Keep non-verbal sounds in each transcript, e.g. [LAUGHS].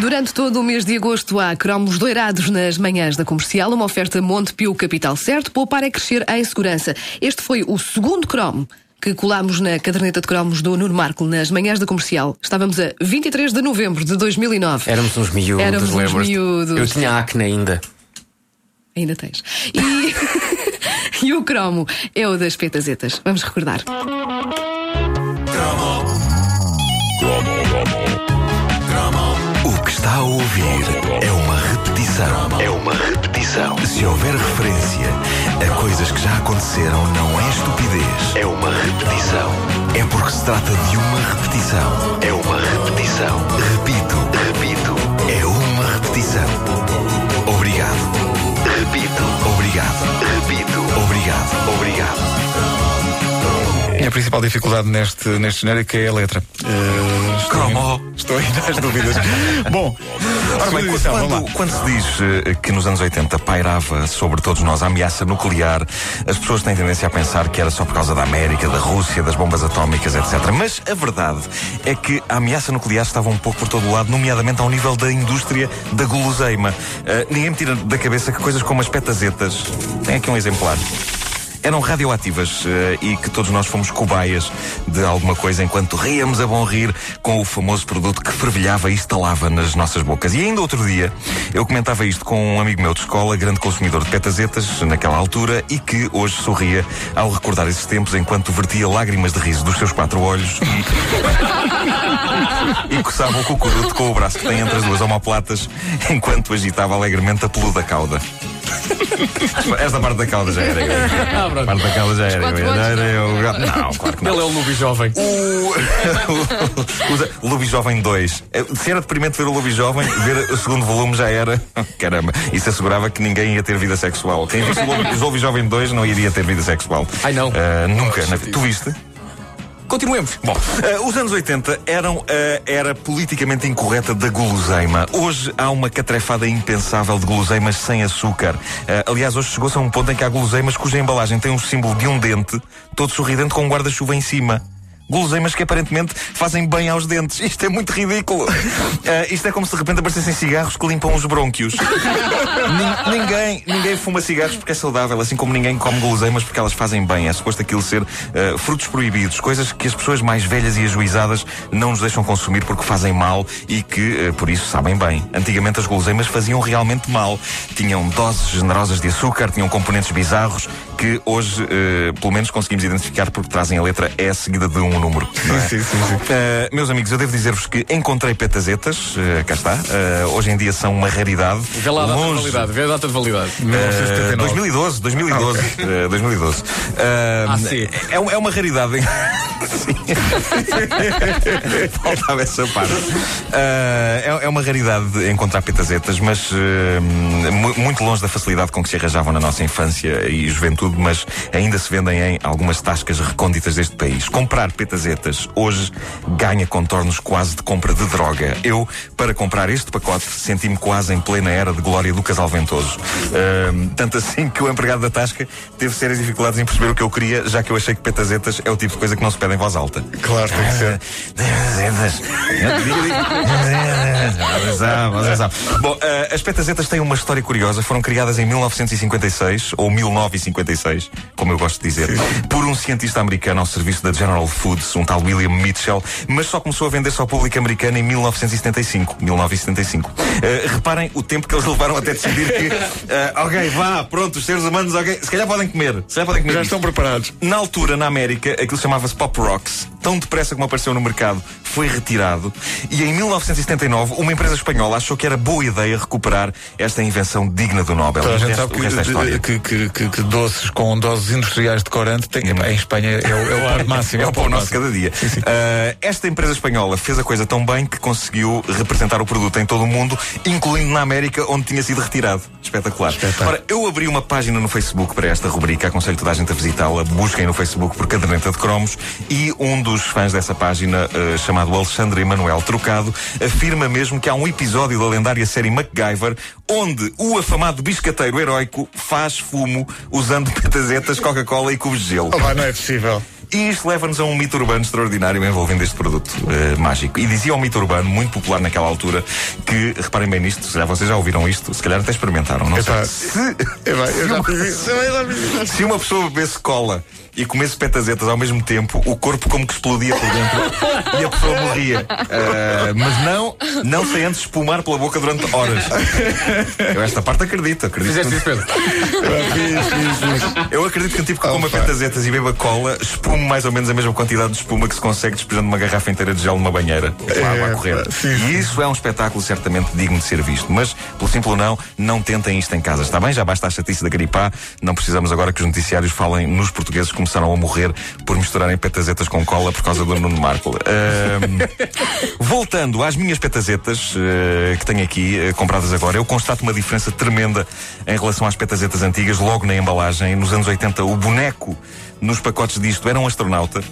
Durante todo o mês de agosto há cromos doirados nas manhãs da comercial, uma oferta Montepio Capital Certo, poupar é crescer em segurança. Este foi o segundo cromo que colámos na caderneta de cromos do Nuno Marco nas manhãs da comercial. Estávamos a 23 de novembro de 2009. Éramos uns miúdos, Éramos uns miúdos. Eu tinha acne ainda. Ainda tens. E... [LAUGHS] e o cromo é o das petazetas. Vamos recordar. Está a ouvir é uma repetição. É uma repetição. Se houver referência a coisas que já aconteceram, não é estupidez. É uma repetição. É porque se trata de uma repetição. É uma repetição. Repito, repito. É uma repetição. Obrigado. Repito. Obrigado. Repito. Obrigado. Obrigado. A principal dificuldade neste, neste genérico é a letra. Eh, estou Cromo. Estou ainda às dúvidas. [LAUGHS] Bom, Ora bem, lá. quando, quando se diz eh, que nos anos 80 pairava sobre todos nós a ameaça nuclear, as pessoas têm tendência a pensar que era só por causa da América, da Rússia, das bombas atómicas, etc. Mas a verdade é que a ameaça nuclear estava um pouco por todo o lado, nomeadamente ao nível da indústria da guloseima. Eh, ninguém me tira da cabeça que coisas como as petazetas, tem aqui um exemplar eram radioativas eh, e que todos nós fomos cobaias de alguma coisa enquanto ríamos a bom rir com o famoso produto que fervilhava e estalava nas nossas bocas. E ainda outro dia eu comentava isto com um amigo meu de escola, grande consumidor de petazetas naquela altura e que hoje sorria ao recordar esses tempos enquanto vertia lágrimas de riso dos seus quatro olhos e, [LAUGHS] e coçava o cucuruto com o braço que tem entre as duas omoplatas enquanto agitava alegremente a peluda cauda. Esta parte da cauda já era eu. [LAUGHS] Ah, A pronto. parte da cauda já era eu. Olhos, era eu. Não, claro que não. Ele é o Lubi jovem. O, [LAUGHS] o Lubi Jovem 2. Eh, Se era deprimente ver o Lubi Jovem, ver o segundo volume já era. [LAUGHS] Caramba, isso assegurava que ninguém ia ter vida sexual. Quem visse o Lubi, Jovem 2 não iria ter vida sexual. Ai, não. Eh, nunca. na vi- Tu viste? Continuemos. Bom, eh, os anos 80 eram a era politicamente incorreta da guloseima. Hoje há uma catrefada impensável de guloseimas sem açúcar. Eh, aliás, hoje chegou-se a um ponto em que há guloseimas cuja embalagem tem um símbolo de um dente, todo sorridente com um guarda-chuva em cima. Guloseimas que aparentemente fazem bem aos dentes. Isto é muito ridículo. Eh, [LAUGHS] isto é como se de repente aparecessem cigarros que limpam os brônquios. Nin- ninguém, ninguém fuma cigarros porque é saudável, assim como ninguém come guloseimas porque elas fazem bem. É suposto aquilo ser eh, frutos proibidos, coisas que as pessoas mais velhas e ajuizadas não nos deixam consumir porque fazem mal e que, eh, por isso, sabem bem. Antigamente as guloseimas faziam realmente mal. Tinham doses generosas de açúcar, tinham componentes bizarros que hoje, eh, pelo menos, conseguimos identificar porque trazem a letra E seguida de um número. não é? Sim, sim, sim. Uh, meus amigos, eu devo dizer-vos que encontrei petazetas, uh, cá está. Uh, hoje em dia são uma raridade. Vê lá a data de Longe- validade. Vê a data de validade. Uh, 1979. 2012, 2012, uh, 2012. Uh, Ah, sim. é, um- é uma raridade. [LAUGHS] Sim. Faltava essa parte. Uh, é, é uma raridade encontrar petazetas, mas uh, mu- muito longe da facilidade com que se arranjavam na nossa infância e juventude, mas ainda se vendem em algumas tascas recônditas deste país. Comprar petazetas hoje ganha contornos quase de compra de droga. Eu, para comprar este pacote, senti-me quase em plena era de glória do casal ventoso. Uh, tanto assim que o empregado da tasca teve sérias dificuldades em perceber o que eu queria, já que eu achei que petazetas é o tipo de coisa que não se pede em voz alta. Claro, tem que ser. Sabe. Bom, eh, as petazetas têm uma história curiosa. Foram criadas em 1956, ou 1956, como eu gosto de dizer, por um cientista americano ao serviço da General Foods, um tal William Mitchell, mas só começou a vender-se ao público americano em 1975. 1975. Eh, reparem o tempo que eles levaram até decidir que, eh, ok, vá, pronto, os seres humanos, ok, se calhar podem comer. Se calhar podem comer Já isto. estão preparados. Na altura, na América, aquilo chamava-se Pop Rocks. Tão depressa como apareceu no mercado, foi retirado. E em 1979, uma empresa espanhola achou que era boa ideia recuperar esta invenção digna do Nobel. Toda a gente sabe é que, que, que, que doces com doses industriais de corante tem, em Espanha é o, é o máximo. É o pão nosso cada dia. Ah, esta empresa espanhola fez a coisa tão bem que conseguiu representar o produto em todo o mundo, incluindo na América, onde tinha sido retirado. Espetacular. Espetáculo. Ora, eu abri uma página no Facebook para esta rubrica, aconselho toda a gente a visitá-la. Busquem no Facebook por Caderneta de Cromos e um dos fãs dessa página, ah, chamado Alexandre Emanuel Trocado, afirma mesmo que há um episódio da lendária série MacGyver onde o afamado biscateiro heróico faz fumo usando petazetas, Coca-Cola e cubos de gelo. Oh, não é possível. E isto leva-nos a um mito urbano extraordinário envolvendo este produto uh, mágico. E dizia um mito urbano, muito popular naquela altura, que, reparem bem nisto, se calhar vocês já ouviram isto, se calhar até experimentaram, não Epá, sei. se, epá, eu já fiz isso. Se uma pessoa bebesse cola e comesse petazetas ao mesmo tempo, o corpo como que explodia por dentro e a pessoa morria. Uh, mas não, não sem antes espumar pela boca durante horas. Eu esta parte acredito, acredito. Fizeste isso, Pedro? Eu acredito que um tipo que coma Opa. petazetas e beba cola mais ou menos a mesma quantidade de espuma que se consegue despejando uma garrafa inteira de gel numa banheira. Com a água a correr. sim, sim. E isso é um espetáculo certamente digno de ser visto. Mas, pelo simples ou não, não tentem isto em casa. Está bem? Já basta a chatice da gripá. Não precisamos agora que os noticiários falem nos portugueses que começaram a morrer por misturarem petazetas com cola por causa do Nuno Marco. [LAUGHS] Voltando às minhas petazetas eh, que tenho aqui, eh, compradas agora, eu constato uma diferença tremenda em relação às petazetas antigas, logo na embalagem. Nos anos 80, o boneco nos pacotes disto era um astronauta.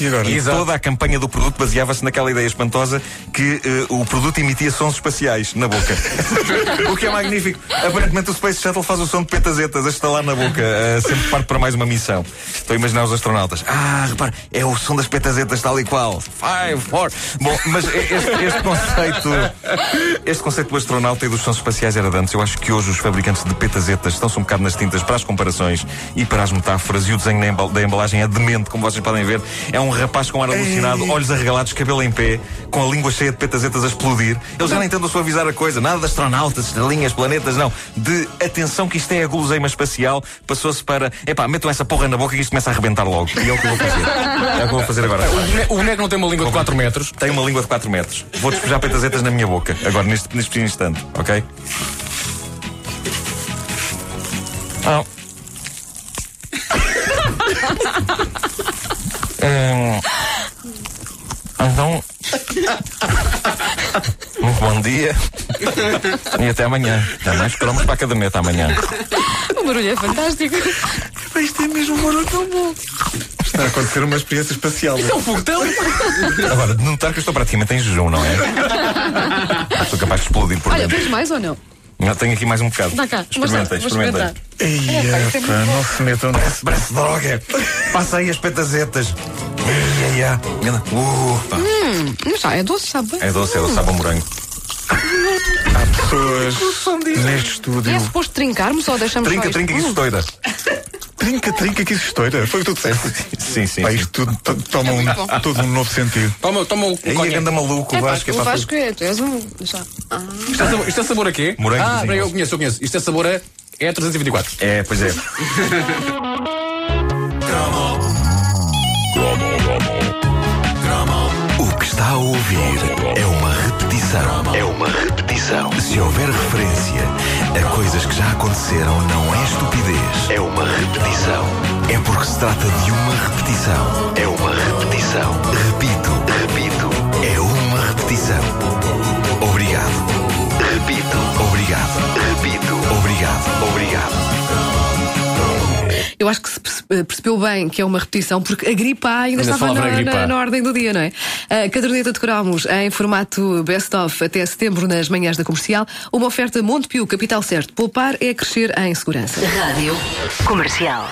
E agora? Toda a campanha do produto baseava-se naquela ideia espantosa que eh, o produto emitia sons espaciais na boca. [LAUGHS] o que é magnífico. Aparentemente o Space Shuttle faz o som de petazetas a estalar na boca, eh, sempre parte para mais uma missão. Estou a imaginar os astronautas. Ah, repare, é o som das petazetas tal e qual. Five, four. Bom, mas este, este conceito, este conceito do astronauta e dos sons espaciais era de antes. Eu acho que hoje os fabricantes de petazetas estão-se um bocado nas tintas para as comparações e para as metáforas e o desenho da embalagem é demente, como vocês podem ver. É um rapaz com ar alucinado, olhos arregalados, cabelo em pé, com a língua cheia de petazetas a explodir. Eles já nem tentam suavizar a coisa, nada de astronautas, estrelinhas, planetas, não. De atenção que isto é a guloseima espacial, passou-se para, epá, metam essa porra na boca e isto começa a arrebentar logo. E é o que eu vou fazer. É o que eu vou fazer agora. O boneco, não tem uma língua de 4 metros. Tem uma língua de 4 metros. Vou despejar petazetas na minha boca, agora, neste, neste preciso instante, ok? Ah. [LAUGHS] Hum. Então. [LAUGHS] Muito bom dia. E até amanhã. Há mais cromos para a caderneta amanhã. O barulho é fantástico. Isto é mesmo um barulho tão bom. Está a acontecer uma experiência espacial. É um foguetão. Agora, de notar que eu estou praticamente em jejum, não é? [LAUGHS] Estou capaz de explodir por Olha, dentro. tens mais ou não? Não, tenho aqui mais um bocado. Dá cá, Experimentem, experimentem. Eia, não se metam nesse. Parece droga. Passa aí as petazetas. Ia, ia. Uh, pá. Hum, já é doce, sabe? É doce, é doce, sabe a morango. Há pessoas neste estúdio. É suposto trincarmos ou deixamos Trinca, só isto? trinca que isso Hum, estoura. [LAUGHS] Trinca, trinca, que isso estoura. Foi o que tu disseste. Sim, sim. Pá, sim. isto tudo to- toma um, todo um novo sentido. Toma, toma um, Aí a conhaque. ganda maluco, o É Vasco. é o Vasco é, tu és um. Já. Ah. Isto é sabor, isto é sabor a quê? Morango Ah, eu conheço, eu conheço. Isto é sabor a E324. É, pois é. O que está a ouvir é uma repetição. É uma repetição. Se houver referência a coisas que já aconteceram, não é estupidez. É uma repetição. É porque se trata de uma repetição. É uma repetição. Repito, repito. É uma repetição. Obrigado. Repito. Obrigado. Repito. Obrigado. Obrigado. Eu acho que se eh, percebeu bem que é uma repetição, porque a gripa ainda, Ainda estava na, na- na ordem do dia, não é? A caderneta de cromos em formato best-of até setembro nas manhãs da comercial. Uma oferta Montepio, capital certo. Poupar é crescer em segurança. Rádio Comercial.